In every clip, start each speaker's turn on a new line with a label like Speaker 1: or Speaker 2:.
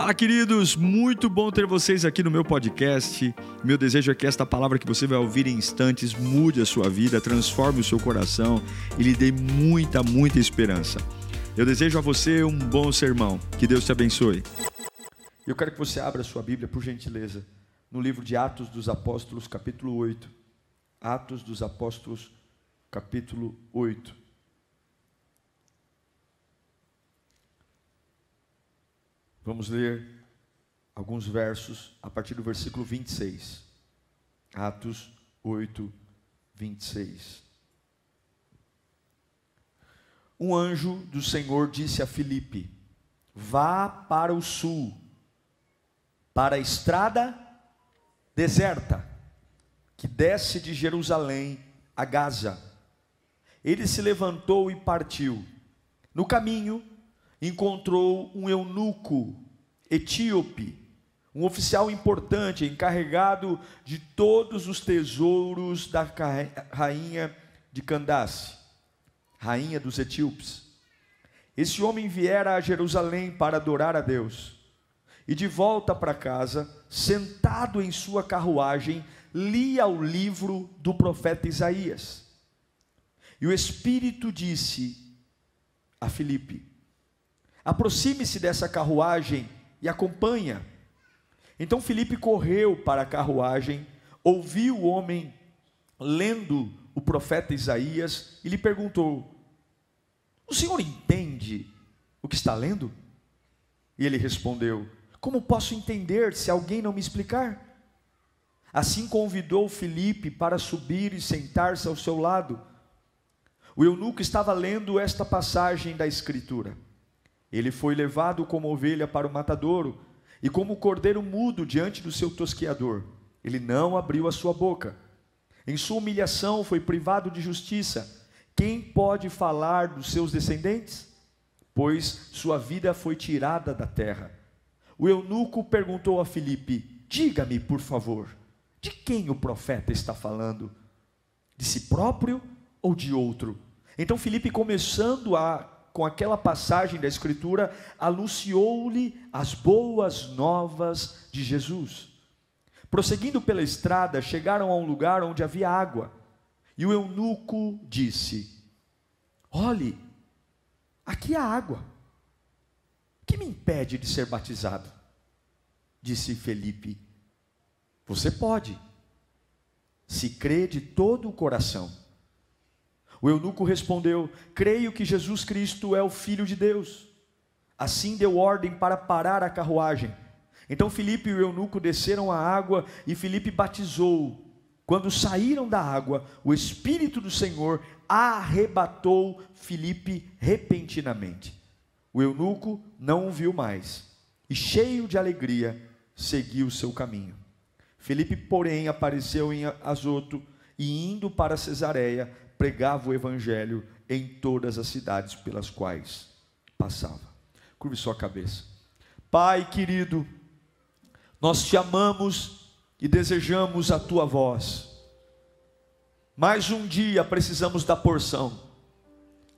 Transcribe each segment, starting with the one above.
Speaker 1: Fala, queridos! Muito bom ter vocês aqui no meu podcast. Meu desejo é que esta palavra que você vai ouvir em instantes mude a sua vida, transforme o seu coração e lhe dê muita, muita esperança. Eu desejo a você um bom sermão. Que Deus te abençoe. Eu quero que você abra a sua Bíblia, por gentileza, no livro de Atos dos Apóstolos, capítulo 8. Atos dos Apóstolos, capítulo 8. Vamos ler alguns versos a partir do versículo 26. Atos 8, 26. Um anjo do Senhor disse a Filipe: Vá para o sul, para a estrada deserta, que desce de Jerusalém a Gaza. Ele se levantou e partiu. No caminho, encontrou um eunuco etíope, um oficial importante, encarregado de todos os tesouros da rainha de Candace, rainha dos etíopes. Esse homem viera a Jerusalém para adorar a Deus. E de volta para casa, sentado em sua carruagem, lia o livro do profeta Isaías. E o Espírito disse a Filipe: Aproxime-se dessa carruagem e acompanha. Então Felipe correu para a carruagem, ouviu o homem lendo o profeta Isaías e lhe perguntou: O senhor entende o que está lendo? E ele respondeu: Como posso entender se alguém não me explicar? Assim convidou Felipe para subir e sentar-se ao seu lado. O eunuco estava lendo esta passagem da Escritura. Ele foi levado como ovelha para o matadouro, e como cordeiro mudo diante do seu tosquiador. Ele não abriu a sua boca. Em sua humilhação foi privado de justiça. Quem pode falar dos seus descendentes? Pois sua vida foi tirada da terra. O eunuco perguntou a Filipe: Diga-me, por favor, de quem o profeta está falando? De si próprio ou de outro? Então Filipe, começando a com aquela passagem da Escritura, anunciou-lhe as boas novas de Jesus. Prosseguindo pela estrada, chegaram a um lugar onde havia água, e o eunuco disse: Olhe, aqui há água, o que me impede de ser batizado? Disse Felipe: Você pode, se crê de todo o coração. O eunuco respondeu: Creio que Jesus Cristo é o Filho de Deus. Assim deu ordem para parar a carruagem. Então Filipe e o eunuco desceram à água e Filipe batizou. Quando saíram da água, o Espírito do Senhor arrebatou Filipe repentinamente. O eunuco não o viu mais e, cheio de alegria, seguiu seu caminho. Filipe, porém, apareceu em Azoto e, indo para Cesareia, pregava o evangelho em todas as cidades pelas quais passava. Curve sua cabeça. Pai querido, nós te amamos e desejamos a tua voz. Mais um dia precisamos da porção.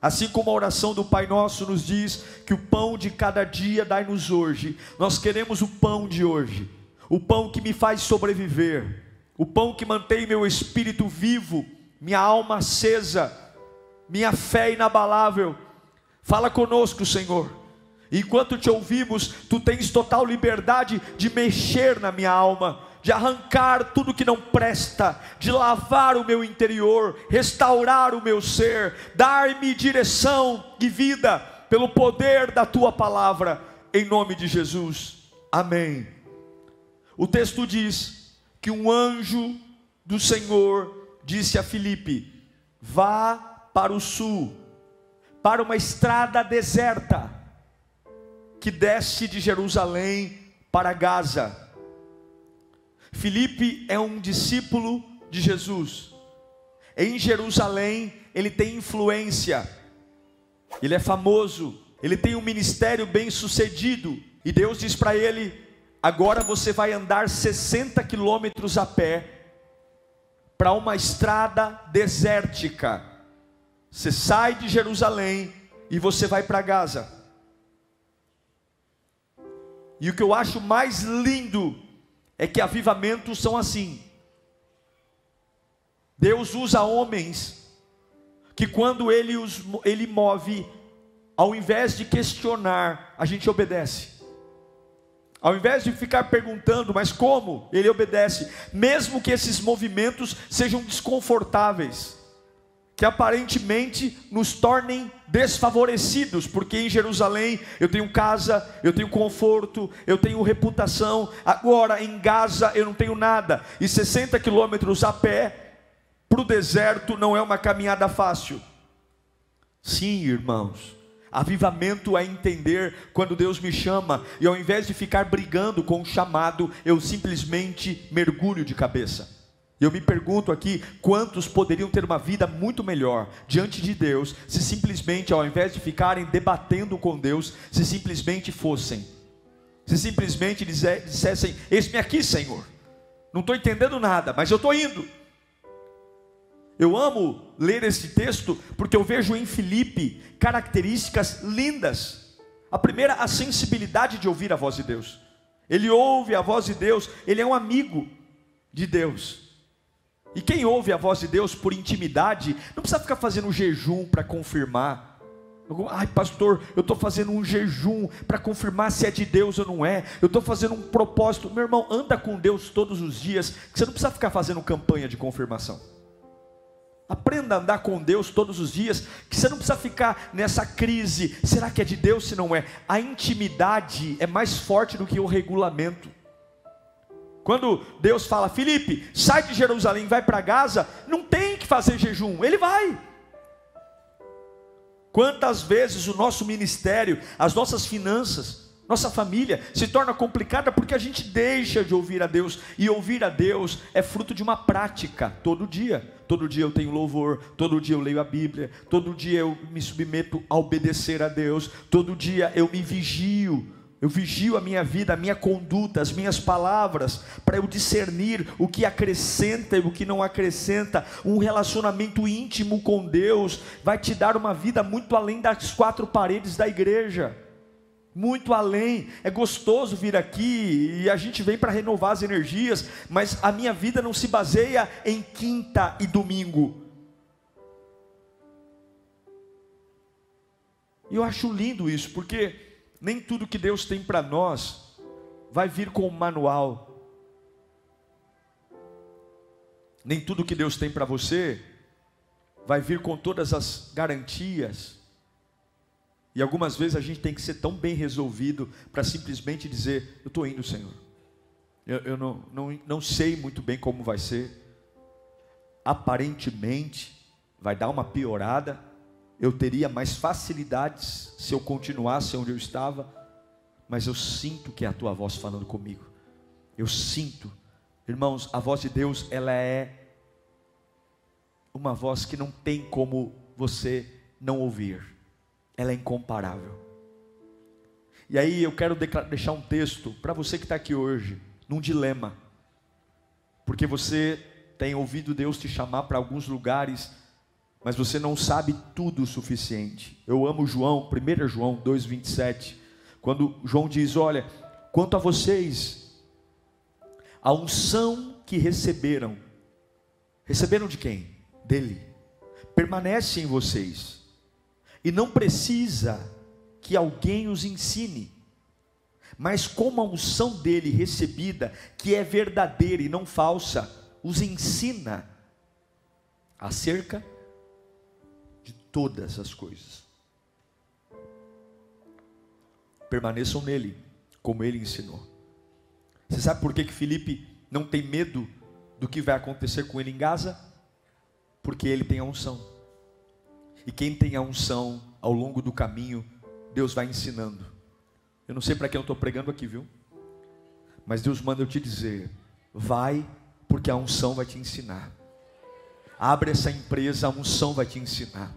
Speaker 1: Assim como a oração do Pai Nosso nos diz que o pão de cada dia dai-nos hoje, nós queremos o pão de hoje, o pão que me faz sobreviver, o pão que mantém meu espírito vivo minha alma acesa, minha fé inabalável. Fala conosco, Senhor. Enquanto te ouvimos, tu tens total liberdade de mexer na minha alma, de arrancar tudo que não presta, de lavar o meu interior, restaurar o meu ser, dar-me direção e vida pelo poder da tua palavra, em nome de Jesus. Amém. O texto diz que um anjo do Senhor disse a Filipe: vá para o sul, para uma estrada deserta, que desce de Jerusalém para Gaza. Filipe é um discípulo de Jesus. Em Jerusalém, ele tem influência, ele é famoso, ele tem um ministério bem sucedido. E Deus diz para ele: agora você vai andar 60 quilômetros a pé para uma estrada desértica. Você sai de Jerusalém e você vai para Gaza. E o que eu acho mais lindo é que avivamentos são assim. Deus usa homens que quando ele, os, ele move, ao invés de questionar, a gente obedece. Ao invés de ficar perguntando, mas como? Ele obedece, mesmo que esses movimentos sejam desconfortáveis, que aparentemente nos tornem desfavorecidos, porque em Jerusalém eu tenho casa, eu tenho conforto, eu tenho reputação, agora em Gaza eu não tenho nada, e 60 quilômetros a pé para o deserto não é uma caminhada fácil. Sim, irmãos, Avivamento é entender quando Deus me chama e ao invés de ficar brigando com o chamado, eu simplesmente mergulho de cabeça. Eu me pergunto aqui quantos poderiam ter uma vida muito melhor diante de Deus se simplesmente, ao invés de ficarem debatendo com Deus, se simplesmente fossem, se simplesmente dissessem: Eis-me aqui, Senhor. Não estou entendendo nada, mas eu estou indo. Eu amo ler esse texto porque eu vejo em Filipe características lindas. A primeira, a sensibilidade de ouvir a voz de Deus. Ele ouve a voz de Deus, ele é um amigo de Deus. E quem ouve a voz de Deus por intimidade, não precisa ficar fazendo um jejum para confirmar. Ai, pastor, eu estou fazendo um jejum para confirmar se é de Deus ou não é. Eu estou fazendo um propósito. Meu irmão, anda com Deus todos os dias, que você não precisa ficar fazendo campanha de confirmação. Aprenda a andar com Deus todos os dias, que você não precisa ficar nessa crise. Será que é de Deus se não é? A intimidade é mais forte do que o regulamento. Quando Deus fala, Felipe, sai de Jerusalém, vai para Gaza, não tem que fazer jejum, ele vai. Quantas vezes o nosso ministério, as nossas finanças, nossa família se torna complicada porque a gente deixa de ouvir a Deus, e ouvir a Deus é fruto de uma prática todo dia. Todo dia eu tenho louvor, todo dia eu leio a Bíblia, todo dia eu me submeto a obedecer a Deus, todo dia eu me vigio. Eu vigio a minha vida, a minha conduta, as minhas palavras, para eu discernir o que acrescenta e o que não acrescenta. Um relacionamento íntimo com Deus vai te dar uma vida muito além das quatro paredes da igreja muito além. É gostoso vir aqui e a gente vem para renovar as energias, mas a minha vida não se baseia em quinta e domingo. E eu acho lindo isso, porque nem tudo que Deus tem para nós vai vir com um manual. Nem tudo que Deus tem para você vai vir com todas as garantias e algumas vezes a gente tem que ser tão bem resolvido para simplesmente dizer: Eu estou indo, Senhor. Eu, eu não, não, não sei muito bem como vai ser. Aparentemente, vai dar uma piorada. Eu teria mais facilidades se eu continuasse onde eu estava. Mas eu sinto que é a tua voz falando comigo. Eu sinto. Irmãos, a voz de Deus, ela é uma voz que não tem como você não ouvir ela é incomparável. E aí eu quero deixar um texto para você que está aqui hoje, num dilema, porque você tem ouvido Deus te chamar para alguns lugares, mas você não sabe tudo o suficiente. Eu amo João, 1 João 2,27, quando João diz: Olha, quanto a vocês, a unção que receberam, receberam de quem? Dele, permanece em vocês e não precisa que alguém os ensine. Mas como a unção dele recebida, que é verdadeira e não falsa, os ensina acerca de todas as coisas. Permaneçam nele, como ele ensinou. Você sabe por que, que Felipe não tem medo do que vai acontecer com ele em Gaza? Porque ele tem a unção. E quem tem a unção ao longo do caminho, Deus vai ensinando. Eu não sei para quem eu estou pregando aqui, viu? Mas Deus manda eu te dizer: vai, porque a unção vai te ensinar. Abre essa empresa, a unção vai te ensinar.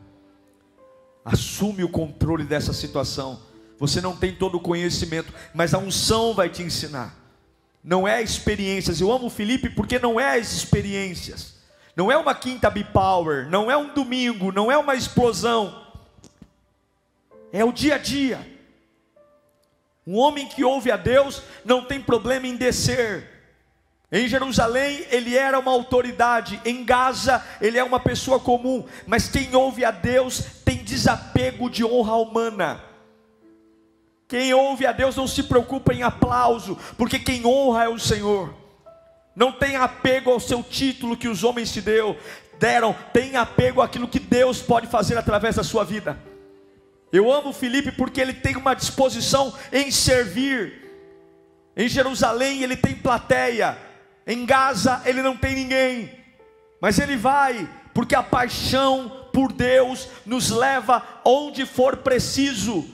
Speaker 1: Assume o controle dessa situação. Você não tem todo o conhecimento, mas a unção vai te ensinar. Não é experiências. Eu amo o Felipe porque não é as experiências não é uma quinta bipower, não é um domingo, não é uma explosão. É o dia a dia. Um homem que ouve a Deus não tem problema em descer. Em Jerusalém ele era uma autoridade, em Gaza ele é uma pessoa comum, mas quem ouve a Deus tem desapego de honra humana. Quem ouve a Deus não se preocupa em aplauso, porque quem honra é o Senhor. Não tem apego ao seu título que os homens te deu, deram, tem apego àquilo que Deus pode fazer através da sua vida. Eu amo Felipe porque ele tem uma disposição em servir. Em Jerusalém ele tem plateia, em Gaza ele não tem ninguém, mas ele vai, porque a paixão por Deus nos leva onde for preciso.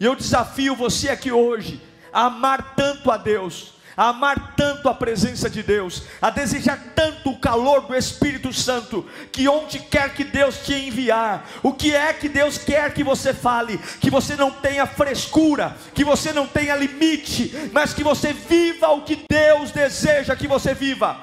Speaker 1: E eu desafio você aqui hoje a amar tanto a Deus, a amar tanto a presença de Deus, a desejar tanto o calor do Espírito Santo, que onde quer que Deus te enviar, o que é que Deus quer que você fale, que você não tenha frescura, que você não tenha limite, mas que você viva o que Deus deseja que você viva.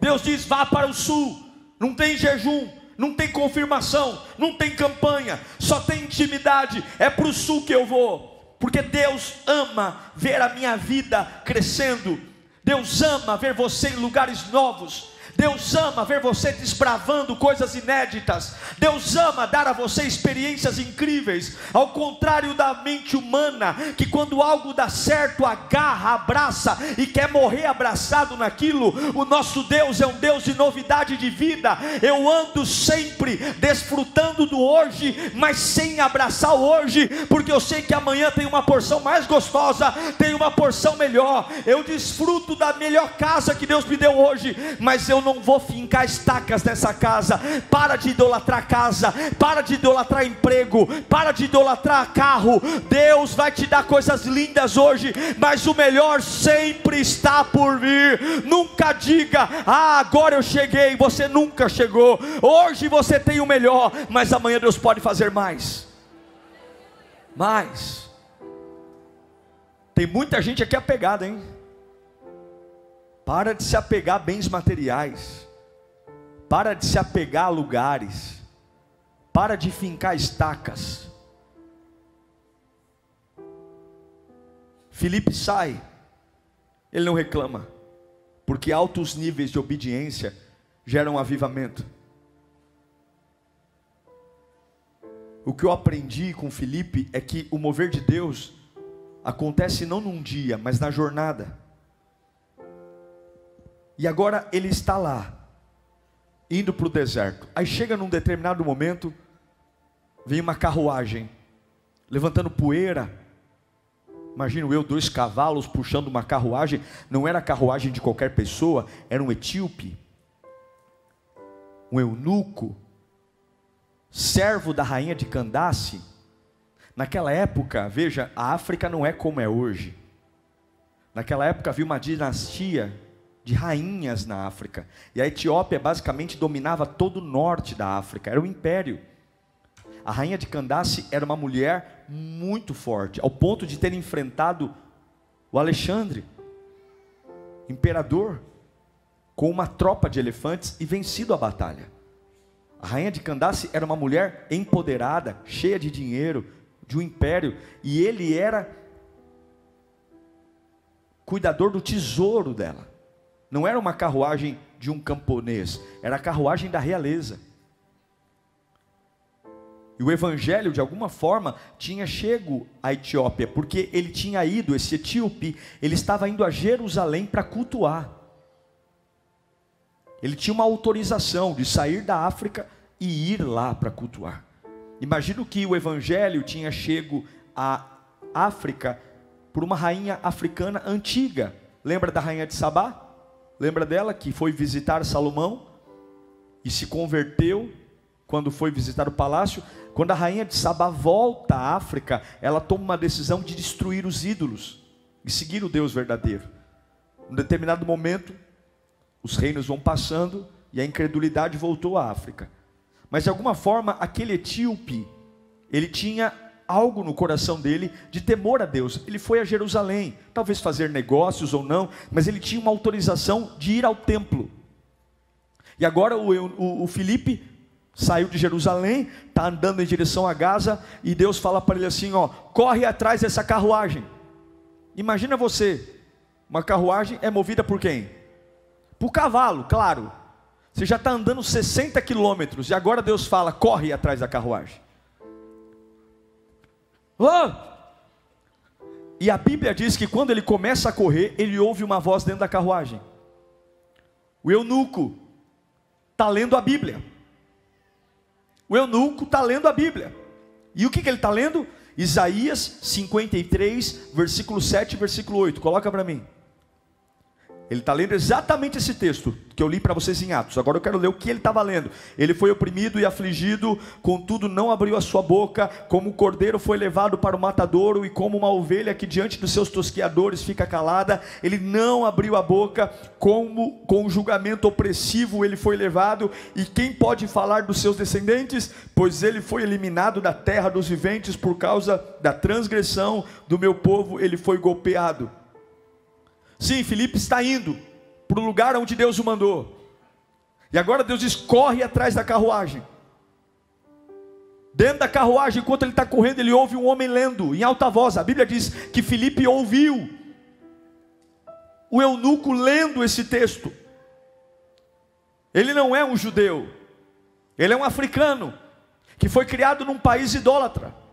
Speaker 1: Deus diz: vá para o sul, não tem jejum, não tem confirmação, não tem campanha, só tem intimidade. É para o sul que eu vou porque Deus ama ver a minha vida crescendo, Deus ama ver você em lugares novos, Deus ama ver você desbravando coisas inéditas. Deus ama dar a você experiências incríveis. Ao contrário da mente humana, que quando algo dá certo, agarra, abraça e quer morrer abraçado naquilo, o nosso Deus é um Deus de novidade de vida. Eu ando sempre desfrutando do hoje, mas sem abraçar o hoje, porque eu sei que amanhã tem uma porção mais gostosa, tem uma porção melhor. Eu desfruto da melhor casa que Deus me deu hoje, mas eu não vou fincar estacas nessa casa. Para de idolatrar casa, para de idolatrar emprego, para de idolatrar carro. Deus vai te dar coisas lindas hoje, mas o melhor sempre está por vir. Nunca diga, ah, agora eu cheguei. Você nunca chegou. Hoje você tem o melhor, mas amanhã Deus pode fazer mais. Mais. Tem muita gente aqui apegada, hein? Para de se apegar a bens materiais. Para de se apegar a lugares. Para de fincar estacas. Felipe sai. Ele não reclama. Porque altos níveis de obediência geram avivamento. O que eu aprendi com Felipe é que o mover de Deus acontece não num dia, mas na jornada. E agora ele está lá, indo para o deserto. Aí chega num determinado momento, vem uma carruagem, levantando poeira. Imagino eu, dois cavalos puxando uma carruagem. Não era a carruagem de qualquer pessoa, era um etíope, um eunuco, servo da rainha de Candace. Naquela época, veja, a África não é como é hoje. Naquela época havia uma dinastia de rainhas na África. E a Etiópia basicamente dominava todo o norte da África, era um império. A rainha de Candace era uma mulher muito forte, ao ponto de ter enfrentado o Alexandre, imperador, com uma tropa de elefantes e vencido a batalha. A rainha de Candace era uma mulher empoderada, cheia de dinheiro, de um império, e ele era cuidador do tesouro dela. Não era uma carruagem de um camponês, era a carruagem da realeza. E o evangelho, de alguma forma, tinha chego à Etiópia, porque ele tinha ido, esse etíope, ele estava indo a Jerusalém para cultuar. Ele tinha uma autorização de sair da África e ir lá para cultuar. Imagino que o evangelho tinha chego à África por uma rainha africana antiga. Lembra da rainha de Sabá? Lembra dela que foi visitar Salomão e se converteu quando foi visitar o palácio? Quando a rainha de Sabá volta à África, ela toma uma decisão de destruir os ídolos e seguir o Deus verdadeiro. Em determinado momento, os reinos vão passando e a incredulidade voltou à África. Mas de alguma forma, aquele etíope, ele tinha algo no coração dele de temor a Deus. Ele foi a Jerusalém, talvez fazer negócios ou não, mas ele tinha uma autorização de ir ao templo. E agora o, o, o Felipe Saiu de Jerusalém, está andando em direção a Gaza, e Deus fala para ele assim: ó, corre atrás dessa carruagem. Imagina você, uma carruagem é movida por quem? Por cavalo, claro. Você já está andando 60 quilômetros, e agora Deus fala: corre atrás da carruagem. E a Bíblia diz que quando ele começa a correr, ele ouve uma voz dentro da carruagem. O eunuco está lendo a Bíblia. O eunuco está lendo a Bíblia. E o que, que ele está lendo? Isaías 53, versículo 7 versículo 8. Coloca para mim. Ele está lendo exatamente esse texto que eu li para vocês em Atos. Agora eu quero ler o que ele estava lendo. Ele foi oprimido e afligido, contudo não abriu a sua boca, como o cordeiro foi levado para o matadouro, e como uma ovelha que diante dos seus tosqueadores fica calada, ele não abriu a boca, como com julgamento opressivo ele foi levado. E quem pode falar dos seus descendentes? Pois ele foi eliminado da terra dos viventes por causa da transgressão do meu povo, ele foi golpeado. Sim, Felipe está indo para o lugar onde Deus o mandou. E agora Deus diz: corre atrás da carruagem. Dentro da carruagem, enquanto ele está correndo, ele ouve um homem lendo em alta voz. A Bíblia diz que Felipe ouviu o eunuco lendo esse texto. Ele não é um judeu, ele é um africano que foi criado num país idólatra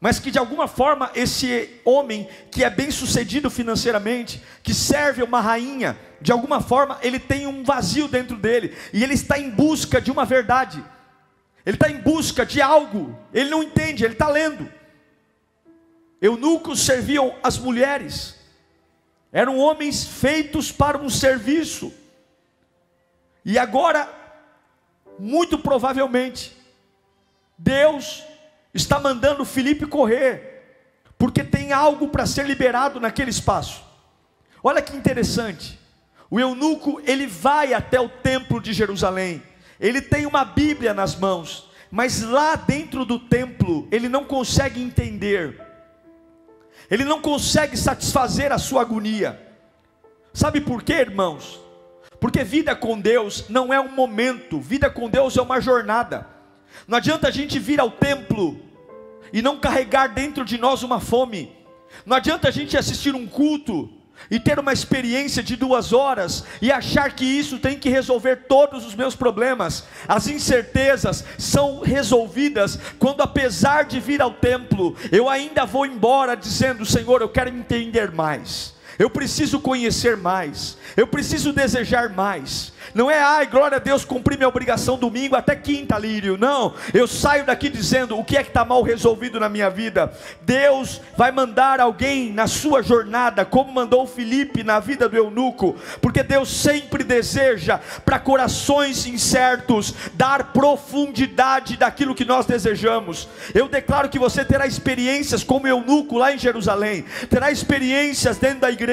Speaker 1: mas que de alguma forma esse homem que é bem sucedido financeiramente, que serve uma rainha, de alguma forma ele tem um vazio dentro dele, e ele está em busca de uma verdade, ele está em busca de algo, ele não entende, ele está lendo. Eunucos serviam as mulheres, eram homens feitos para um serviço, e agora, muito provavelmente, Deus está mandando Felipe correr, porque tem algo para ser liberado naquele espaço. Olha que interessante. O eunuco, ele vai até o templo de Jerusalém. Ele tem uma Bíblia nas mãos, mas lá dentro do templo, ele não consegue entender. Ele não consegue satisfazer a sua agonia. Sabe por quê, irmãos? Porque vida com Deus não é um momento, vida com Deus é uma jornada. Não adianta a gente vir ao templo e não carregar dentro de nós uma fome. Não adianta a gente assistir um culto e ter uma experiência de duas horas e achar que isso tem que resolver todos os meus problemas. As incertezas são resolvidas quando, apesar de vir ao templo, eu ainda vou embora dizendo: Senhor, eu quero entender mais. Eu preciso conhecer mais, eu preciso desejar mais. Não é, ai, glória a Deus, cumpri minha obrigação domingo até quinta, lírio. Não, eu saio daqui dizendo o que é que está mal resolvido na minha vida. Deus vai mandar alguém na sua jornada, como mandou Felipe na vida do eunuco, porque Deus sempre deseja para corações incertos dar profundidade daquilo que nós desejamos. Eu declaro que você terá experiências como eunuco lá em Jerusalém, terá experiências dentro da igreja,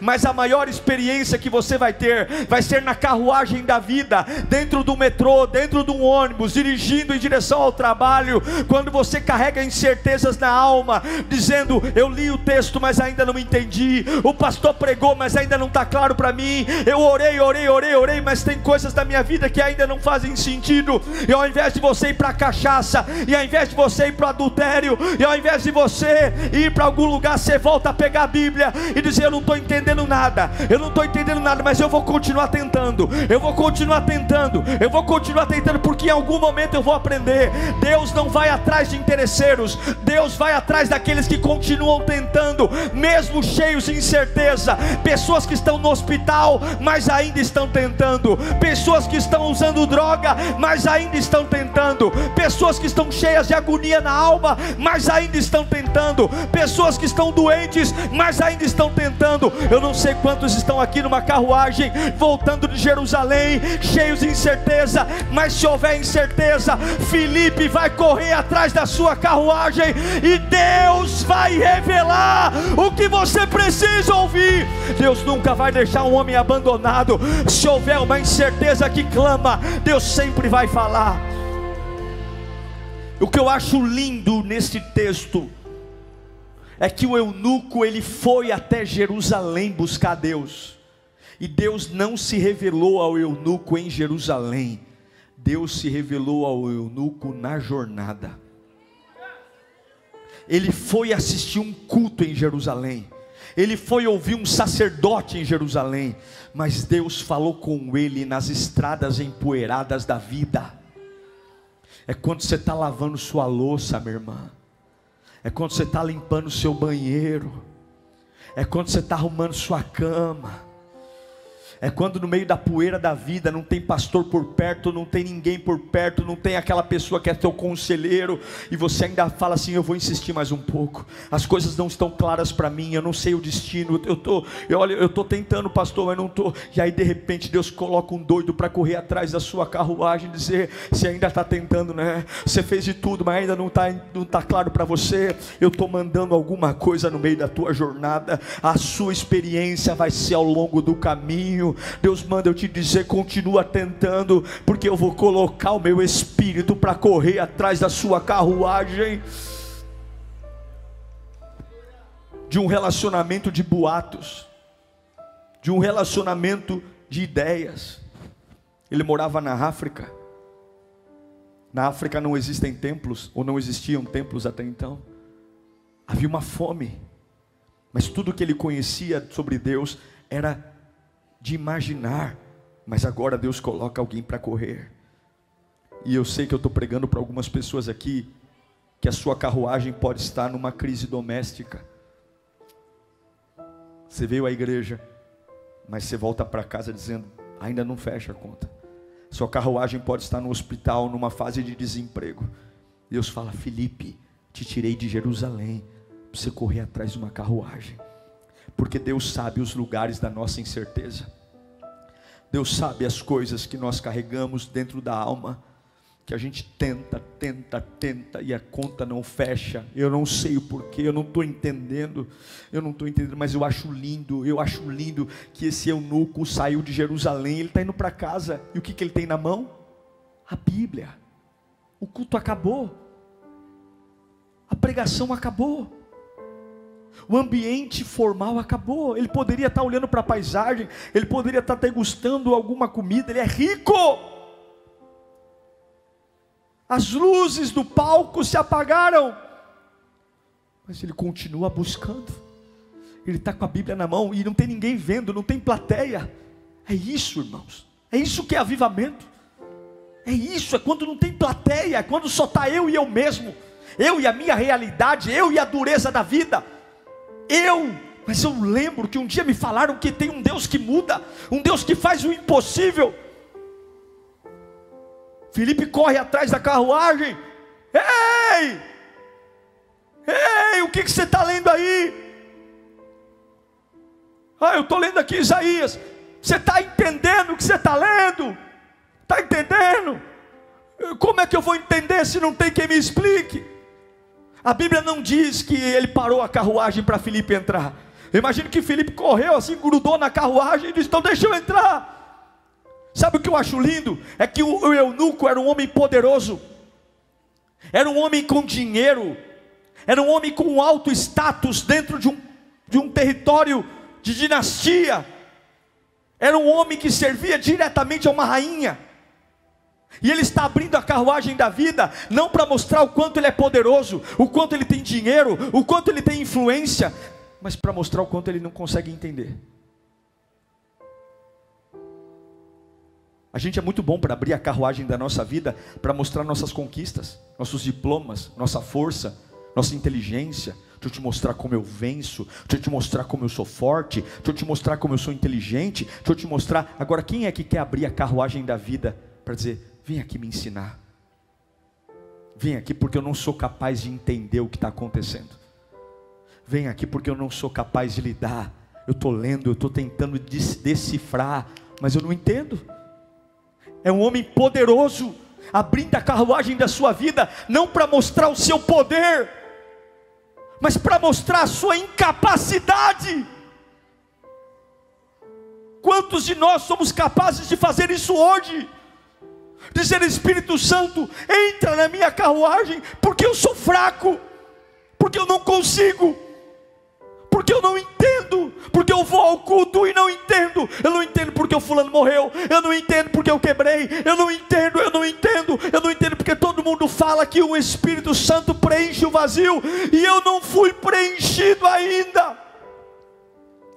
Speaker 1: mas a maior experiência que você vai ter vai ser na carruagem carruagem da vida, dentro do metrô, dentro de um ônibus, dirigindo em direção ao trabalho, quando você carrega incertezas na alma, dizendo: Eu li o texto, mas ainda não entendi, o pastor pregou, mas ainda não está claro para mim, eu orei, orei, orei, orei, mas tem coisas da minha vida que ainda não fazem sentido, e ao invés de você ir para a cachaça, e ao invés de você ir para o adultério, e ao invés de você ir para algum lugar, você volta a pegar a Bíblia e dizer: Eu não estou entendendo nada, eu não estou entendendo nada, mas eu vou continuar tentando, eu vou continuar tentando, eu vou continuar tentando, porque em algum momento eu vou aprender. Deus não vai atrás de interesseiros, Deus vai atrás daqueles que continuam tentando, mesmo cheios de incerteza. Pessoas que estão no hospital, mas ainda estão tentando, pessoas que estão usando droga, mas ainda estão tentando, pessoas que estão cheias de agonia na alma, mas ainda estão tentando, pessoas que estão doentes, mas ainda estão tentando. Eu não sei quantos estão aqui numa carruagem voltando de Jerusalém Jerusalém, cheios de incerteza, mas se houver incerteza, Felipe vai correr atrás da sua carruagem e Deus vai revelar o que você precisa ouvir. Deus nunca vai deixar um homem abandonado. Se houver uma incerteza que clama, Deus sempre vai falar. O que eu acho lindo nesse texto é que o eunuco ele foi até Jerusalém buscar Deus. E Deus não se revelou ao eunuco em Jerusalém. Deus se revelou ao eunuco na jornada. Ele foi assistir um culto em Jerusalém. Ele foi ouvir um sacerdote em Jerusalém, mas Deus falou com ele nas estradas empoeiradas da vida. É quando você está lavando sua louça, minha irmã. É quando você está limpando seu banheiro. É quando você está arrumando sua cama é quando no meio da poeira da vida não tem pastor por perto, não tem ninguém por perto, não tem aquela pessoa que é teu conselheiro e você ainda fala assim: eu vou insistir mais um pouco. As coisas não estão claras para mim, eu não sei o destino. Eu tô, eu, olha, eu tô tentando, pastor, mas não tô. E aí de repente Deus coloca um doido para correr atrás da sua carruagem e dizer: você ainda está tentando, né? Você fez de tudo, mas ainda não está não tá claro para você. Eu estou mandando alguma coisa no meio da tua jornada. A sua experiência vai ser ao longo do caminho Deus manda eu te dizer: continua tentando, porque eu vou colocar o meu espírito para correr atrás da sua carruagem. De um relacionamento de boatos, de um relacionamento de ideias. Ele morava na África. Na África não existem templos, ou não existiam templos até então. Havia uma fome, mas tudo que ele conhecia sobre Deus era de imaginar, mas agora Deus coloca alguém para correr. E eu sei que eu estou pregando para algumas pessoas aqui que a sua carruagem pode estar numa crise doméstica. Você veio à igreja, mas você volta para casa dizendo: ainda não fecha a conta. Sua carruagem pode estar no hospital, numa fase de desemprego. Deus fala: Felipe, te tirei de Jerusalém para você correr atrás de uma carruagem porque Deus sabe os lugares da nossa incerteza. Deus sabe as coisas que nós carregamos dentro da alma, que a gente tenta, tenta, tenta e a conta não fecha. Eu não sei o porquê, eu não estou entendendo, eu não estou entendendo, mas eu acho lindo, eu acho lindo que esse eunuco saiu de Jerusalém, ele está indo para casa, e o que, que ele tem na mão? A Bíblia. O culto acabou, a pregação acabou. O ambiente formal acabou. Ele poderia estar olhando para a paisagem, ele poderia estar degustando alguma comida, ele é rico. As luzes do palco se apagaram, mas ele continua buscando. Ele está com a Bíblia na mão e não tem ninguém vendo, não tem plateia. É isso, irmãos. É isso que é avivamento. É isso, é quando não tem plateia, é quando só está eu e eu mesmo, eu e a minha realidade, eu e a dureza da vida. Eu, mas eu lembro que um dia me falaram que tem um Deus que muda, um Deus que faz o impossível. Felipe corre atrás da carruagem. Ei! Ei, o que, que você está lendo aí? Ah, eu estou lendo aqui Isaías. Você está entendendo o que você está lendo? Está entendendo? Como é que eu vou entender se não tem quem me explique? A Bíblia não diz que ele parou a carruagem para Felipe entrar. Eu imagino que Felipe correu assim, grudou na carruagem e disse: Então deixa eu entrar. Sabe o que eu acho lindo? É que o eunuco era um homem poderoso, era um homem com dinheiro, era um homem com alto status dentro de um, de um território de dinastia, era um homem que servia diretamente a uma rainha. E ele está abrindo a carruagem da vida, não para mostrar o quanto ele é poderoso, o quanto ele tem dinheiro, o quanto ele tem influência, mas para mostrar o quanto ele não consegue entender. A gente é muito bom para abrir a carruagem da nossa vida, para mostrar nossas conquistas, nossos diplomas, nossa força, nossa inteligência. Deixa eu te mostrar como eu venço, deixa eu te mostrar como eu sou forte, deixa eu te mostrar como eu sou inteligente, deixa eu te mostrar. Agora, quem é que quer abrir a carruagem da vida para dizer: Vem aqui me ensinar. Vem aqui porque eu não sou capaz de entender o que está acontecendo. Vem aqui porque eu não sou capaz de lidar. Eu estou lendo, eu estou tentando decifrar, mas eu não entendo. É um homem poderoso, abrindo a carruagem da sua vida, não para mostrar o seu poder, mas para mostrar a sua incapacidade. Quantos de nós somos capazes de fazer isso hoje? Dizer: Espírito Santo, entra na minha carruagem, porque eu sou fraco, porque eu não consigo, porque eu não entendo, porque eu vou ao culto e não entendo, eu não entendo porque o fulano morreu, eu não entendo porque eu quebrei, eu não entendo, eu não entendo eu não entendo porque todo mundo fala que o Espírito Santo preenche o vazio e eu não fui preenchido ainda.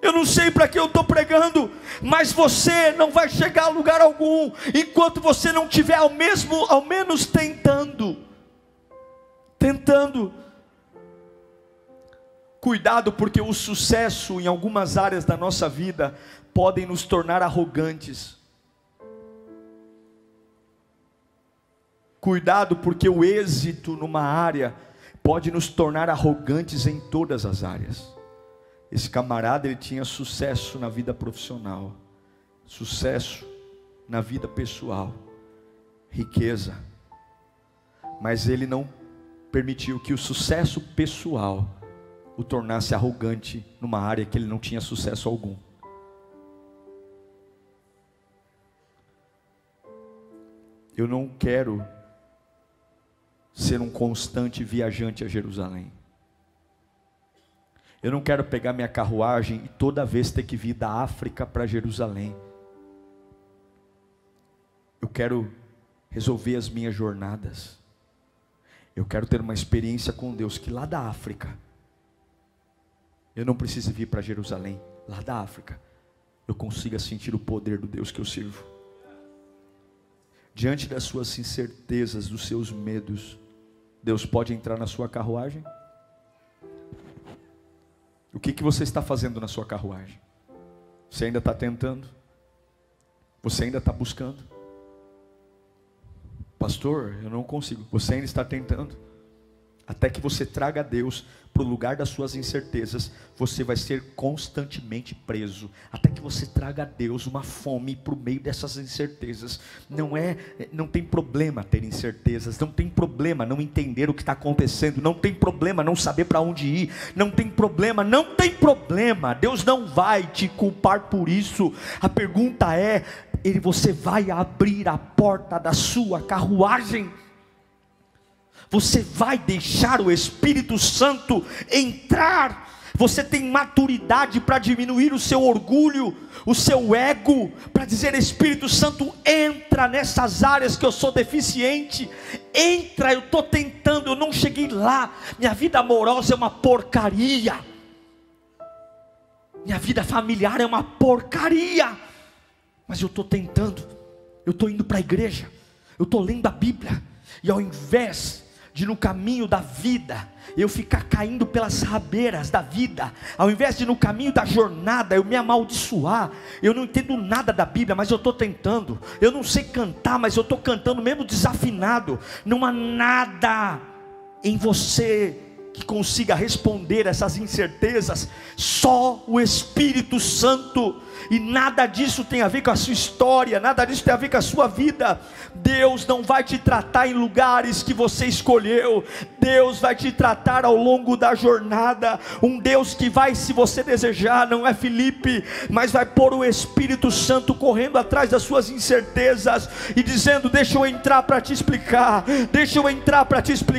Speaker 1: Eu não sei para que eu estou pregando, mas você não vai chegar a lugar algum enquanto você não tiver ao mesmo, ao menos tentando. Tentando. Cuidado, porque o sucesso em algumas áreas da nossa vida podem nos tornar arrogantes. Cuidado, porque o êxito numa área pode nos tornar arrogantes em todas as áreas. Esse camarada ele tinha sucesso na vida profissional, sucesso na vida pessoal, riqueza. Mas ele não permitiu que o sucesso pessoal o tornasse arrogante numa área que ele não tinha sucesso algum. Eu não quero ser um constante viajante a Jerusalém. Eu não quero pegar minha carruagem e toda vez ter que vir da África para Jerusalém. Eu quero resolver as minhas jornadas. Eu quero ter uma experiência com Deus que lá da África eu não preciso vir para Jerusalém, lá da África eu consiga sentir o poder do Deus que eu sirvo. Diante das suas incertezas, dos seus medos, Deus pode entrar na sua carruagem? O que, que você está fazendo na sua carruagem? Você ainda está tentando? Você ainda está buscando? Pastor, eu não consigo. Você ainda está tentando? Até que você traga Deus para o lugar das suas incertezas, você vai ser constantemente preso. Até que você traga a Deus uma fome para o meio dessas incertezas. Não é, não tem problema ter incertezas, não tem problema não entender o que está acontecendo, não tem problema não saber para onde ir, não tem problema, não tem problema. Deus não vai te culpar por isso. A pergunta é: ele, você vai abrir a porta da sua carruagem? Você vai deixar o Espírito Santo entrar. Você tem maturidade para diminuir o seu orgulho, o seu ego, para dizer: Espírito Santo, entra nessas áreas que eu sou deficiente, entra, eu estou tentando, eu não cheguei lá, minha vida amorosa é uma porcaria, minha vida familiar é uma porcaria, mas eu estou tentando, eu estou indo para a igreja, eu estou lendo a Bíblia, e ao invés de no caminho da vida eu ficar caindo pelas rabeiras da vida, ao invés de no caminho da jornada eu me amaldiçoar, eu não entendo nada da Bíblia, mas eu estou tentando, eu não sei cantar, mas eu estou cantando mesmo desafinado, não há nada em você que consiga responder essas incertezas, só o Espírito Santo e nada disso tem a ver com a sua história, nada disso tem a ver com a sua vida. Deus não vai te tratar em lugares que você escolheu, Deus vai te tratar ao longo da jornada. Um Deus que vai, se você desejar, não é Felipe, mas vai pôr o Espírito Santo correndo atrás das suas incertezas e dizendo: Deixa eu entrar para te explicar, deixa eu entrar para te explicar.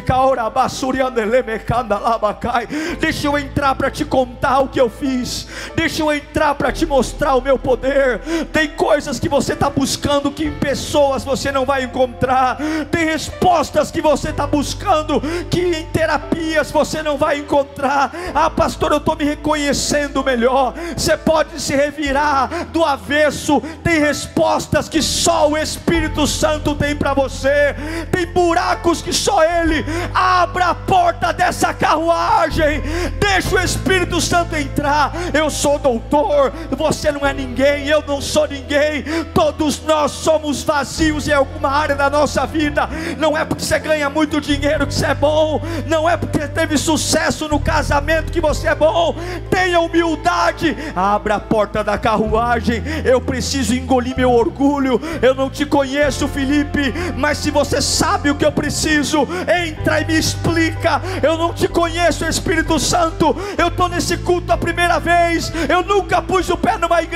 Speaker 1: Deixa eu entrar para te contar o que eu fiz, deixa eu entrar para te mostrar o meu poder. Tem coisas que você está buscando que em pessoas você não vai encontrar. Tem respostas que você está buscando que em terapias você não vai encontrar. Ah, pastor, eu estou me reconhecendo melhor. Você pode se revirar do avesso. Tem respostas que só o Espírito Santo tem para você. Tem buracos que só Ele abra a porta dessa carruagem. Deixa o Espírito Santo entrar. Eu sou doutor, você não é ninguém, eu não sou ninguém. Todos nós somos vazios em alguma área da nossa vida. Não é porque você ganha muito dinheiro que você é bom, não é porque teve sucesso no casamento que você é bom. Tenha humildade, abra a porta da carruagem. Eu preciso engolir meu orgulho. Eu não te conheço, Felipe, mas se você sabe o que eu preciso, entra e me explica. Eu não te conheço, Espírito Santo. Eu estou nesse culto a primeira vez. Eu nunca pus o pé numa igreja,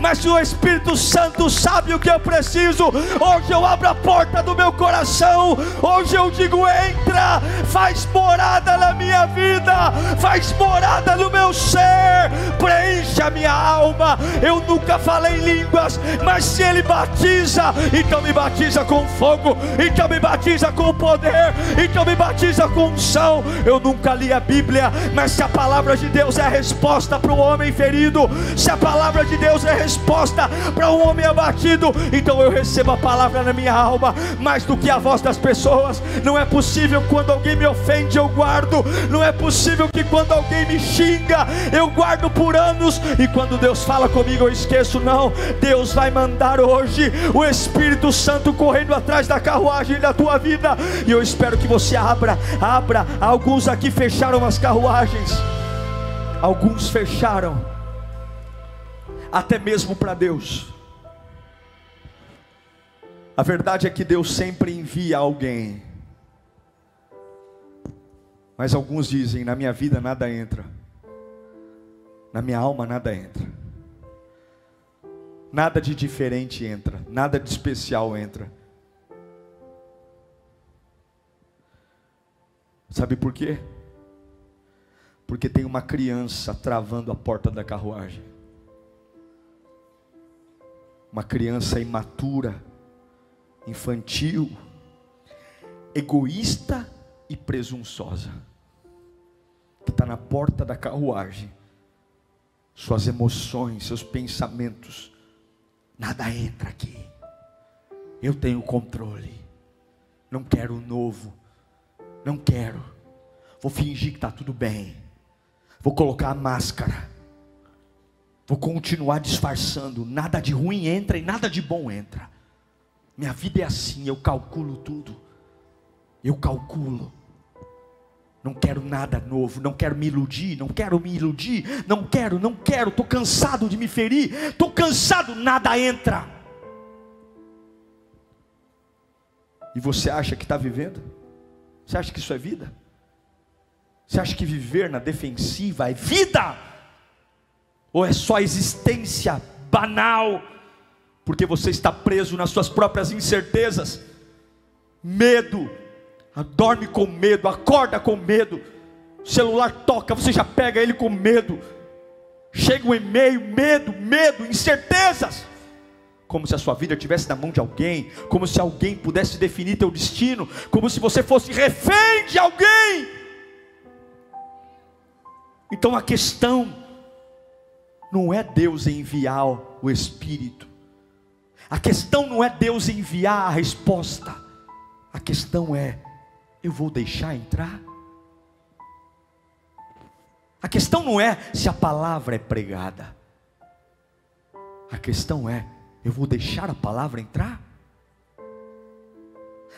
Speaker 1: mas se o Espírito Santo sabe o que eu preciso, hoje eu abro a porta do meu coração, hoje eu digo: entra, faz morada na minha vida, faz morada no meu ser, preencha minha alma. Eu nunca falei línguas, mas se Ele batiza, então me batiza com fogo, então me batiza com poder, então me batiza com unção. Eu nunca li a Bíblia, mas se a palavra de Deus é a resposta para o homem ferido, se a palavra de Deus é resposta para um homem abatido, então eu recebo a palavra na minha alma, mais do que a voz das pessoas. Não é possível quando alguém me ofende, eu guardo, não é possível que quando alguém me xinga, eu guardo por anos, e quando Deus fala comigo, eu esqueço. Não, Deus vai mandar hoje o Espírito Santo correndo atrás da carruagem da tua vida, e eu espero que você abra, abra. Alguns aqui fecharam as carruagens, alguns fecharam, até mesmo para Deus. A verdade é que Deus sempre envia alguém. Mas alguns dizem: na minha vida nada entra, na minha alma nada entra, nada de diferente entra, nada de especial entra. Sabe por quê? Porque tem uma criança travando a porta da carruagem. Uma criança imatura, infantil, egoísta e presunçosa, que está na porta da carruagem, suas emoções, seus pensamentos, nada entra aqui. Eu tenho controle, não quero o novo, não quero, vou fingir que está tudo bem, vou colocar a máscara, vou continuar disfarçando, nada de ruim entra e nada de bom entra. Minha vida é assim, eu calculo tudo. Eu calculo. Não quero nada novo, não quero me iludir, não quero me iludir, não quero, não quero, estou cansado de me ferir, estou cansado, nada entra. E você acha que está vivendo? Você acha que isso é vida? Você acha que viver na defensiva é vida? Ou é só existência banal? Porque você está preso nas suas próprias incertezas, medo, dorme com medo, acorda com medo, o celular toca, você já pega ele com medo, chega um e-mail, medo, medo, incertezas, como se a sua vida estivesse na mão de alguém, como se alguém pudesse definir teu destino, como se você fosse refém de alguém. Então a questão não é Deus enviar o Espírito, a questão não é Deus enviar a resposta, a questão é eu vou deixar entrar? A questão não é se a palavra é pregada. A questão é, eu vou deixar a palavra entrar?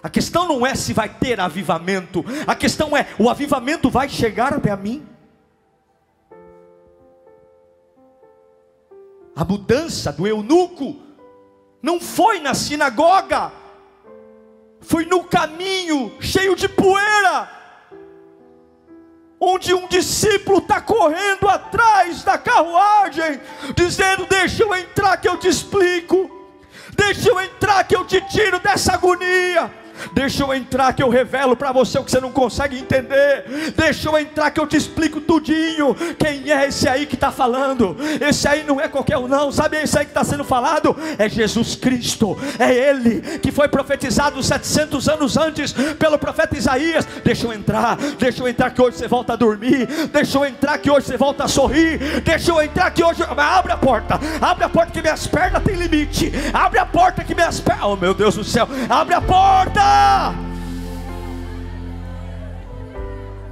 Speaker 1: A questão não é se vai ter avivamento, a questão é, o avivamento vai chegar até mim? A mudança do eunuco não foi na sinagoga, foi no caminho cheio de poeira, onde um discípulo está correndo atrás da carruagem, dizendo: Deixa eu entrar que eu te explico, deixa eu entrar que eu te tiro dessa agonia. Deixa eu entrar que eu revelo para você o que você não consegue entender. Deixa eu entrar que eu te explico tudinho. Quem é esse aí que está falando? Esse aí não é qualquer um, não. Sabe esse aí que está sendo falado? É Jesus Cristo. É Ele que foi profetizado 700 anos antes pelo profeta Isaías. Deixa eu entrar. Deixa eu entrar que hoje você volta a dormir. Deixa eu entrar que hoje você volta a sorrir. Deixa eu entrar que hoje. Abre a porta. Abre a porta que minhas pernas têm limite. Abre a porta que minhas pernas. Oh meu Deus do céu. Abre a porta.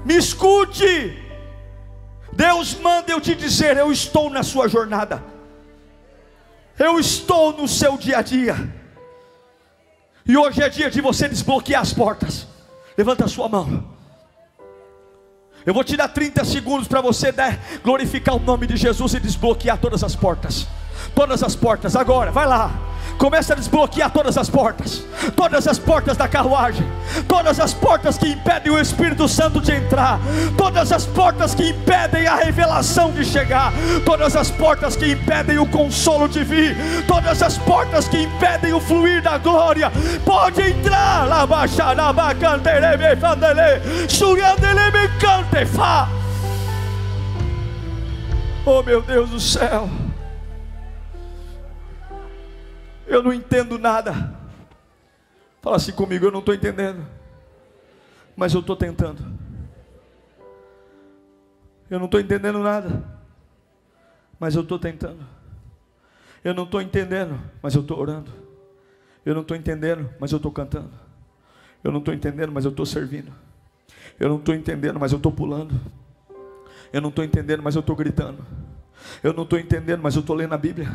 Speaker 1: Me escute. Deus manda eu te dizer: eu estou na sua jornada. Eu estou no seu dia a dia. E hoje é dia de você desbloquear as portas. Levanta a sua mão. Eu vou te dar 30 segundos para você né, glorificar o nome de Jesus e desbloquear todas as portas. Todas as portas, agora, vai lá. Começa a desbloquear todas as portas, todas as portas da carruagem, todas as portas que impedem o Espírito Santo de entrar, todas as portas que impedem a revelação de chegar, todas as portas que impedem o consolo de vir, todas as portas que impedem o fluir da glória. Pode entrar. Oh meu Deus do céu. Eu não entendo nada. Fala assim comigo, eu não estou entendendo. Mas eu estou tentando. Eu não estou entendendo nada. Mas eu estou tentando. Eu não estou entendendo, mas eu estou orando. Eu não estou entendendo, mas eu estou cantando. Eu não estou entendendo, mas eu estou servindo. Eu não estou entendendo, mas eu estou pulando. Eu não estou entendendo, mas eu estou gritando. Eu não estou entendendo, mas eu estou lendo a Bíblia.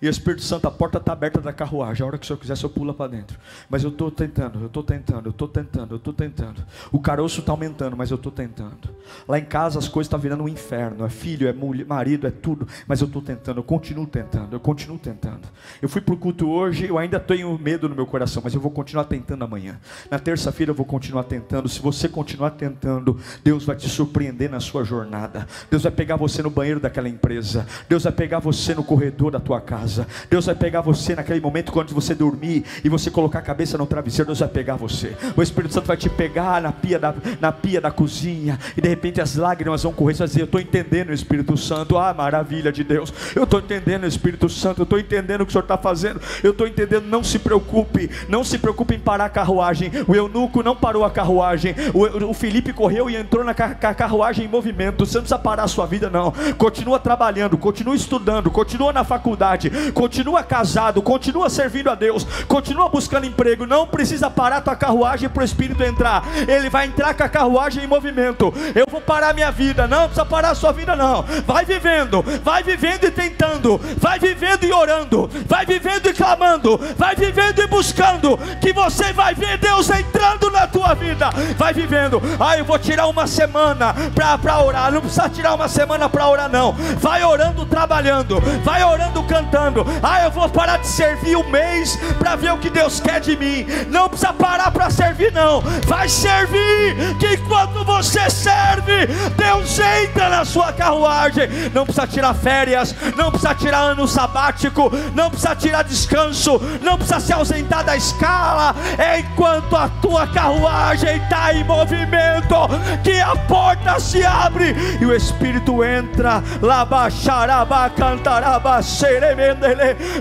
Speaker 1: E o Espírito Santo, a porta está aberta da carruagem. A hora que o Senhor quiser, o Senhor pula para dentro. Mas eu estou tentando, eu estou tentando, eu estou tentando, eu estou tentando. O caroço está aumentando, mas eu estou tentando. Lá em casa as coisas estão tá virando um inferno. É filho, é mulher, marido, é tudo. Mas eu estou tentando, eu continuo tentando, eu continuo tentando. Eu fui para o culto hoje, eu ainda tenho medo no meu coração, mas eu vou continuar tentando amanhã. Na terça-feira eu vou continuar tentando. Se você continuar tentando, Deus vai te surpreender na sua jornada. Deus vai pegar você no banheiro daquela empresa. Deus vai pegar você no corredor da tua casa casa. Deus vai pegar você naquele momento quando você dormir e você colocar a cabeça no travesseiro, Deus vai pegar você. O Espírito Santo vai te pegar na pia da, na pia da cozinha e de repente as lágrimas vão correr. Você vai dizer: Eu estou entendendo o Espírito Santo. Ah, maravilha de Deus. Eu estou entendendo o Espírito Santo. Eu estou entendendo o que o Senhor está fazendo. Eu estou entendendo. Não se preocupe. Não se preocupe em parar a carruagem. O eunuco não parou a carruagem. O, o Felipe correu e entrou na carruagem em movimento. Você não precisa parar a sua vida, não. Continua trabalhando, continua estudando, continua na faculdade, continua casado, continua servindo a Deus, continua buscando emprego, não precisa parar tua carruagem para o Espírito entrar, ele vai entrar com a carruagem em movimento. Eu vou parar minha vida, não precisa parar a sua vida, não. Vai vivendo, vai vivendo e tentando, vai vivendo e orando, vai vivendo e clamando, vai vivendo e buscando, que você vai ver Deus entrando na tua vida. Vai vivendo, ah, eu vou tirar uma semana para orar, não precisa tirar uma semana para orar, não. Vai orando, trabalhando, vai orando, cantando Ah, eu vou parar de servir um mês para ver o que Deus quer de mim. Não precisa parar para servir, não. Vai servir, que enquanto você serve, Deus entra na sua carruagem. Não precisa tirar férias, não precisa tirar ano sabático, não precisa tirar descanso, não precisa se ausentar da escala. É enquanto a tua carruagem está em movimento que a porta se abre e o Espírito entra. Labaxaraba cantaraba seremende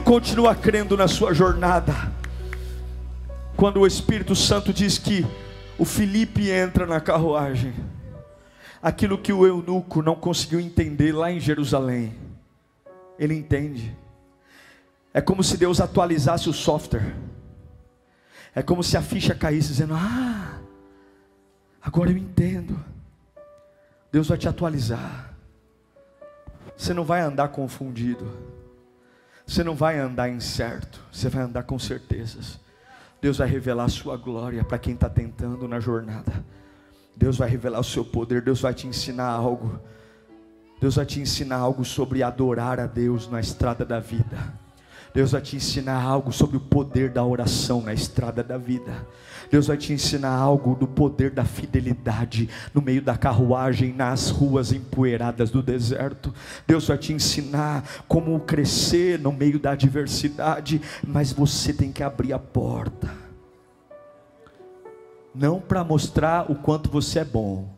Speaker 1: continua crendo na sua jornada. Quando o Espírito Santo diz que o Felipe entra na carruagem, aquilo que o eunuco não conseguiu entender lá em Jerusalém, ele entende. É como se Deus atualizasse o software. É como se a ficha caísse dizendo: "Ah, agora eu entendo". Deus vai te atualizar. Você não vai andar confundido. Você não vai andar incerto, você vai andar com certezas. Deus vai revelar a sua glória para quem está tentando na jornada. Deus vai revelar o seu poder, Deus vai te ensinar algo. Deus vai te ensinar algo sobre adorar a Deus na estrada da vida. Deus vai te ensinar algo sobre o poder da oração na estrada da vida. Deus vai te ensinar algo do poder da fidelidade no meio da carruagem, nas ruas empoeiradas do deserto. Deus vai te ensinar como crescer no meio da adversidade, mas você tem que abrir a porta. Não para mostrar o quanto você é bom,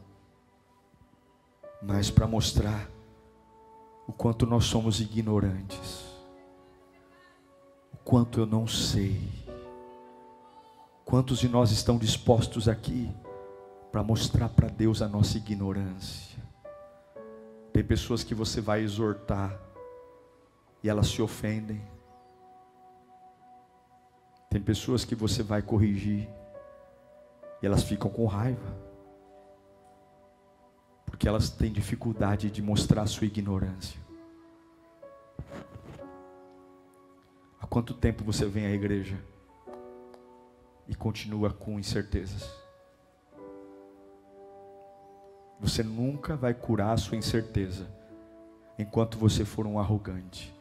Speaker 1: mas para mostrar o quanto nós somos ignorantes, quanto eu não sei. Quantos de nós estão dispostos aqui para mostrar para Deus a nossa ignorância? Tem pessoas que você vai exortar e elas se ofendem. Tem pessoas que você vai corrigir e elas ficam com raiva. Porque elas têm dificuldade de mostrar a sua ignorância. Quanto tempo você vem à igreja? e continua com incertezas. Você nunca vai curar a sua incerteza enquanto você for um arrogante,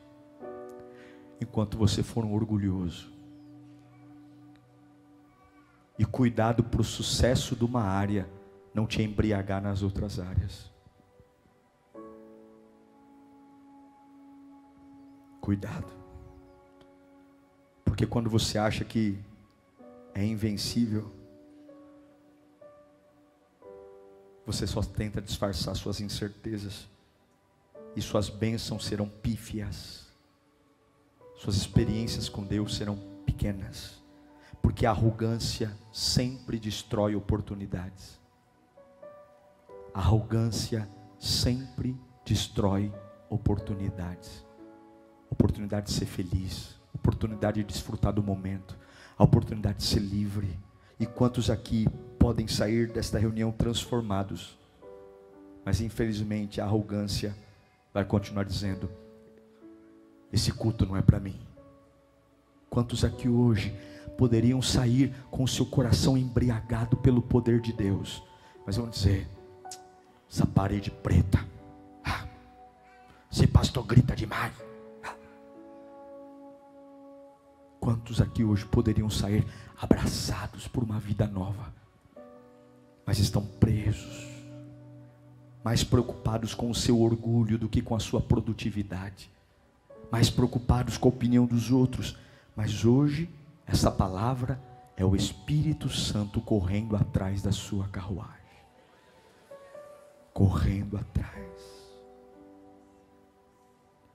Speaker 1: enquanto você for um orgulhoso. E cuidado para o sucesso de uma área não te embriagar nas outras áreas. Cuidado. Porque quando você acha que é invencível, você só tenta disfarçar suas incertezas e suas bênçãos serão pífias. Suas experiências com Deus serão pequenas, porque a arrogância sempre destrói oportunidades. A arrogância sempre destrói oportunidades. Oportunidade de ser feliz, oportunidade de desfrutar do momento, a oportunidade de ser livre. E quantos aqui podem sair desta reunião transformados? Mas infelizmente a arrogância vai continuar dizendo: esse culto não é para mim. Quantos aqui hoje poderiam sair com o seu coração embriagado pelo poder de Deus, mas vão dizer: essa parede preta, ah, esse pastor grita demais. Quantos aqui hoje poderiam sair abraçados por uma vida nova, mas estão presos, mais preocupados com o seu orgulho do que com a sua produtividade, mais preocupados com a opinião dos outros, mas hoje essa palavra é o Espírito Santo correndo atrás da sua carruagem correndo atrás.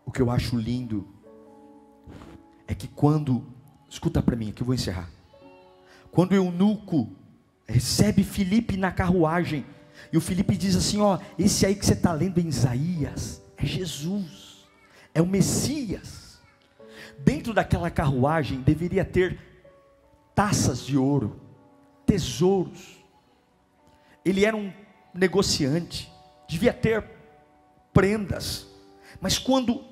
Speaker 1: O que eu acho lindo é que quando, escuta para mim, que eu vou encerrar. Quando o eunuco recebe Filipe na carruagem, e o Filipe diz assim: Ó, esse aí que você está lendo em Isaías é Jesus, é o Messias. Dentro daquela carruagem deveria ter taças de ouro, tesouros. Ele era um negociante devia ter prendas, mas quando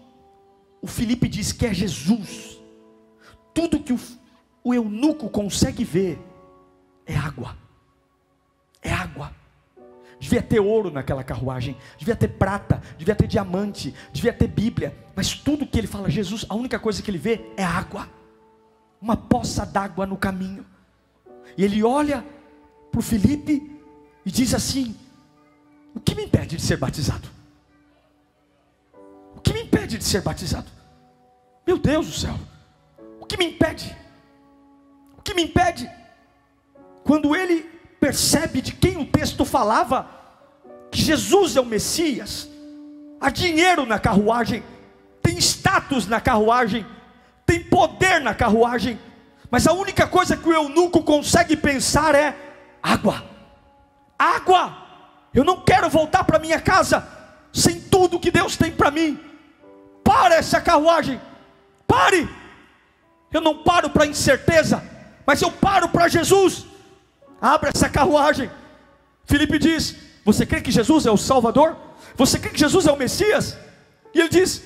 Speaker 1: o Felipe diz que é Jesus, tudo que o, o eunuco consegue ver é água, é água. Devia ter ouro naquela carruagem, devia ter prata, devia ter diamante, devia ter Bíblia, mas tudo que ele fala, Jesus, a única coisa que ele vê é água, uma poça d'água no caminho. E ele olha para o Felipe e diz assim: o que me impede de ser batizado? O que me impede de ser batizado? Meu Deus do céu, que me impede? O que me impede? Quando ele percebe de quem o texto falava, que Jesus é o Messias, há dinheiro na carruagem, tem status na carruagem, tem poder na carruagem, mas a única coisa que o eunuco consegue pensar é água, água. Eu não quero voltar para minha casa sem tudo que Deus tem para mim. Para essa carruagem. Pare. Eu não paro para incerteza, mas eu paro para Jesus. Abra essa carruagem. Felipe diz: Você crê que Jesus é o Salvador? Você crê que Jesus é o Messias? E ele diz: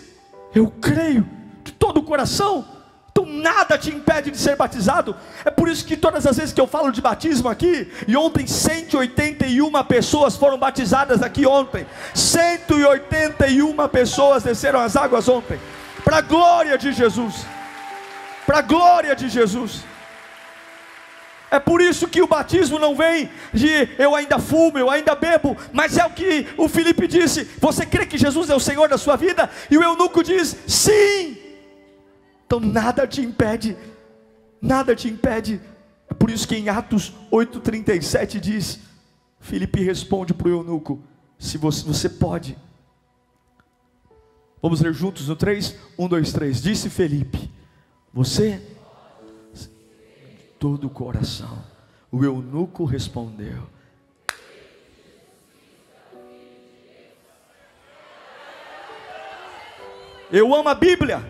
Speaker 1: Eu creio de todo o coração. Então nada te impede de ser batizado. É por isso que todas as vezes que eu falo de batismo aqui, e ontem 181 pessoas foram batizadas aqui ontem. 181 pessoas desceram as águas ontem. Para a glória de Jesus. Para a glória de Jesus. É por isso que o batismo não vem de eu ainda fumo, eu ainda bebo, mas é o que o Felipe disse: Você crê que Jesus é o Senhor da sua vida? E o eunuco diz: Sim. Então nada te impede, nada te impede. É por isso que em Atos 8,37 diz: Filipe responde para o eunuco: Se você, você pode. Vamos ler juntos no 3? 1, 2, 3. Disse Felipe: Você, todo o coração. O eunuco respondeu: Eu amo a Bíblia.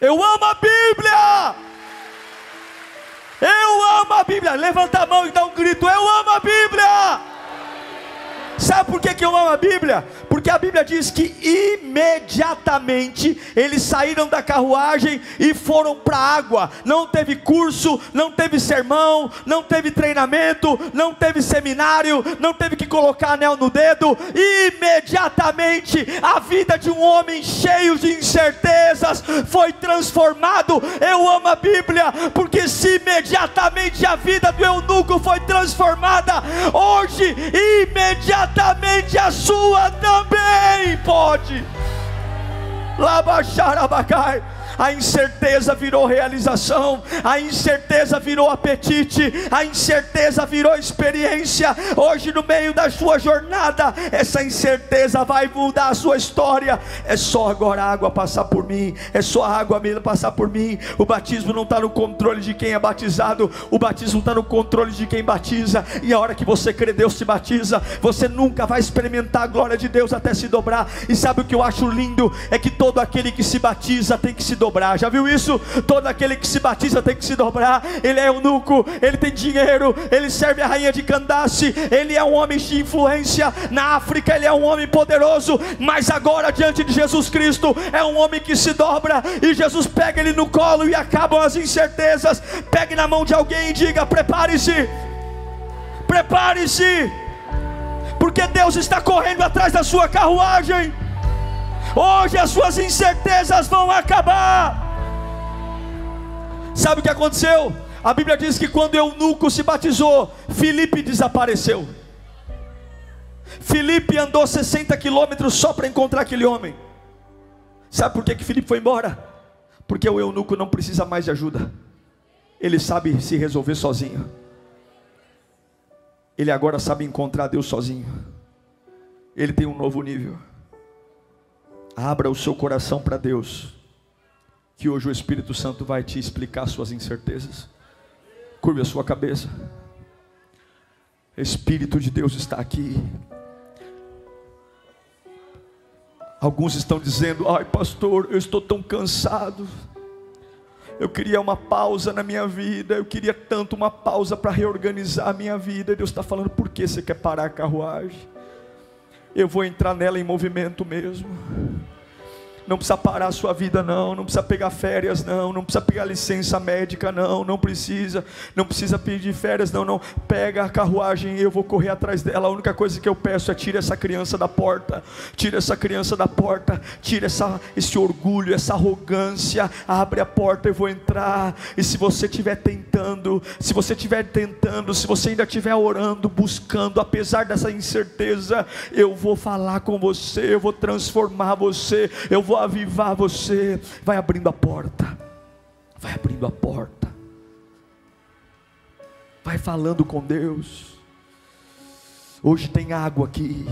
Speaker 1: Eu amo a Bíblia. Eu amo a Bíblia. Levanta a mão e dá um grito. Eu amo a Bíblia. Sabe por que, que eu amo a Bíblia? Porque a Bíblia diz que imediatamente eles saíram da carruagem e foram para a água. Não teve curso, não teve sermão, não teve treinamento, não teve seminário, não teve que colocar anel no dedo. Imediatamente a vida de um homem cheio de incertezas foi transformado. Eu amo a Bíblia porque se imediatamente a vida do eunuco foi transformada, hoje imediatamente certamente a sua também pode. Labaxarabacai. A incerteza virou realização, a incerteza virou apetite, a incerteza virou experiência. Hoje, no meio da sua jornada, essa incerteza vai mudar a sua história. É só agora a água passar por mim, é só a água mesmo passar por mim. O batismo não está no controle de quem é batizado, o batismo está no controle de quem batiza. E a hora que você crê, Deus te batiza. Você nunca vai experimentar a glória de Deus até se dobrar. E sabe o que eu acho lindo? É que todo aquele que se batiza tem que se dobrar. Já viu isso? Todo aquele que se batiza tem que se dobrar. Ele é eunuco, ele tem dinheiro, ele serve a rainha de Candace, ele é um homem de influência. Na África, ele é um homem poderoso. Mas agora, diante de Jesus Cristo, é um homem que se dobra. E Jesus pega ele no colo e acabam as incertezas. Pegue na mão de alguém e diga: prepare-se. Prepare-se porque Deus está correndo atrás da sua carruagem. Hoje as suas incertezas vão acabar. Sabe o que aconteceu? A Bíblia diz que quando Eunuco se batizou, Filipe desapareceu. Filipe andou 60 quilômetros só para encontrar aquele homem. Sabe por que, que Filipe foi embora? Porque o eunuco não precisa mais de ajuda, ele sabe se resolver sozinho ele agora sabe encontrar Deus sozinho. Ele tem um novo nível. Abra o seu coração para Deus, que hoje o Espírito Santo vai te explicar suas incertezas. Curve a sua cabeça. Espírito de Deus está aqui. Alguns estão dizendo: ai, pastor, eu estou tão cansado eu queria uma pausa na minha vida, eu queria tanto uma pausa para reorganizar a minha vida. Deus está falando, por que você quer parar a carruagem? Eu vou entrar nela em movimento mesmo não precisa parar a sua vida, não, não precisa pegar férias, não, não precisa pegar licença médica, não, não precisa, não precisa pedir férias, não, não, pega a carruagem e eu vou correr atrás dela. A única coisa que eu peço é tira essa criança da porta, tira essa criança da porta, tira essa, esse orgulho, essa arrogância, abre a porta e vou entrar. E se você estiver tentando, se você estiver tentando, se você ainda estiver orando, buscando, apesar dessa incerteza, eu vou falar com você, eu vou transformar você, eu vou avivar você. Vai abrindo a porta. Vai abrindo a porta. Vai falando com Deus. Hoje tem água aqui.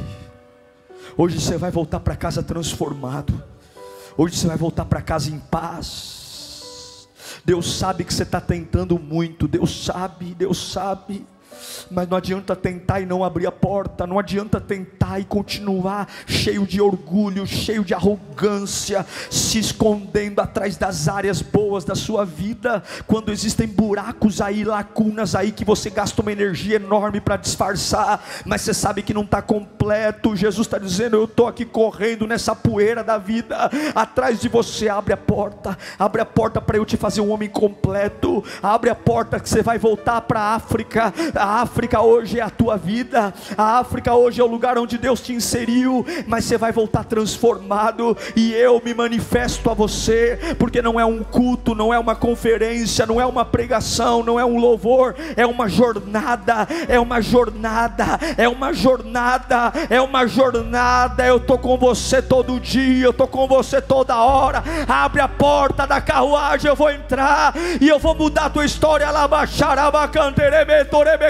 Speaker 1: Hoje você vai voltar para casa transformado. Hoje você vai voltar para casa em paz. Deus sabe que você está tentando muito. Deus sabe, Deus sabe. Mas não adianta tentar e não abrir a porta, não adianta tentar e continuar cheio de orgulho, cheio de arrogância, se escondendo atrás das áreas boas da sua vida, quando existem buracos aí, lacunas aí que você gasta uma energia enorme para disfarçar, mas você sabe que não está completo. Jesus está dizendo: Eu estou aqui correndo nessa poeira da vida, atrás de você, abre a porta, abre a porta para eu te fazer um homem completo, abre a porta que você vai voltar para a África. A África hoje é a tua vida, a África hoje é o lugar onde Deus te inseriu, mas você vai voltar transformado, e eu me manifesto a você, porque não é um culto, não é uma conferência, não é uma pregação, não é um louvor, é uma jornada, é uma jornada, é uma jornada, é uma jornada. Eu estou com você todo dia, eu estou com você toda hora. Abre a porta da carruagem, eu vou entrar e eu vou mudar a tua história. Lá baixar a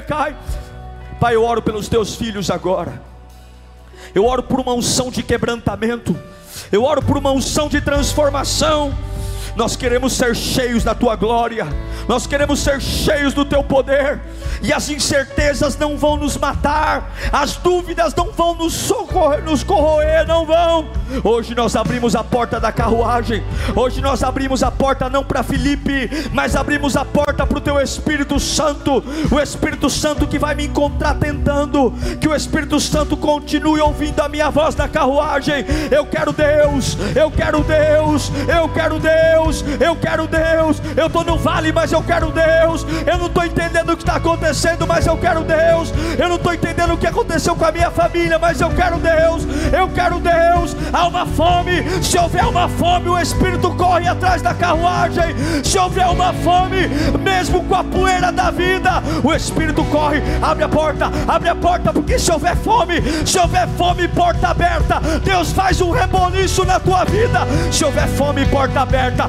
Speaker 1: Pai, eu oro pelos teus filhos agora. Eu oro por uma unção de quebrantamento. Eu oro por uma unção de transformação. Nós queremos ser cheios da tua glória, nós queremos ser cheios do teu poder, e as incertezas não vão nos matar, as dúvidas não vão nos socorrer, nos corroer, não vão. Hoje nós abrimos a porta da carruagem, hoje nós abrimos a porta não para Felipe, mas abrimos a porta para o teu Espírito Santo, o Espírito Santo que vai me encontrar tentando, que o Espírito Santo continue ouvindo a minha voz na carruagem. Eu quero Deus, eu quero Deus, eu quero Deus. Deus, eu quero Deus. Eu estou no vale, mas eu quero Deus. Eu não estou entendendo o que está acontecendo, mas eu quero Deus. Eu não estou entendendo o que aconteceu com a minha família, mas eu quero Deus. Eu quero Deus. há uma fome. Se houver uma fome, o Espírito corre atrás da carruagem. Se houver uma fome, mesmo com a poeira da vida, o Espírito corre, abre a porta, abre a porta, porque se houver fome, se houver fome, porta aberta, Deus faz um reboliço na tua vida. Se houver fome, porta aberta,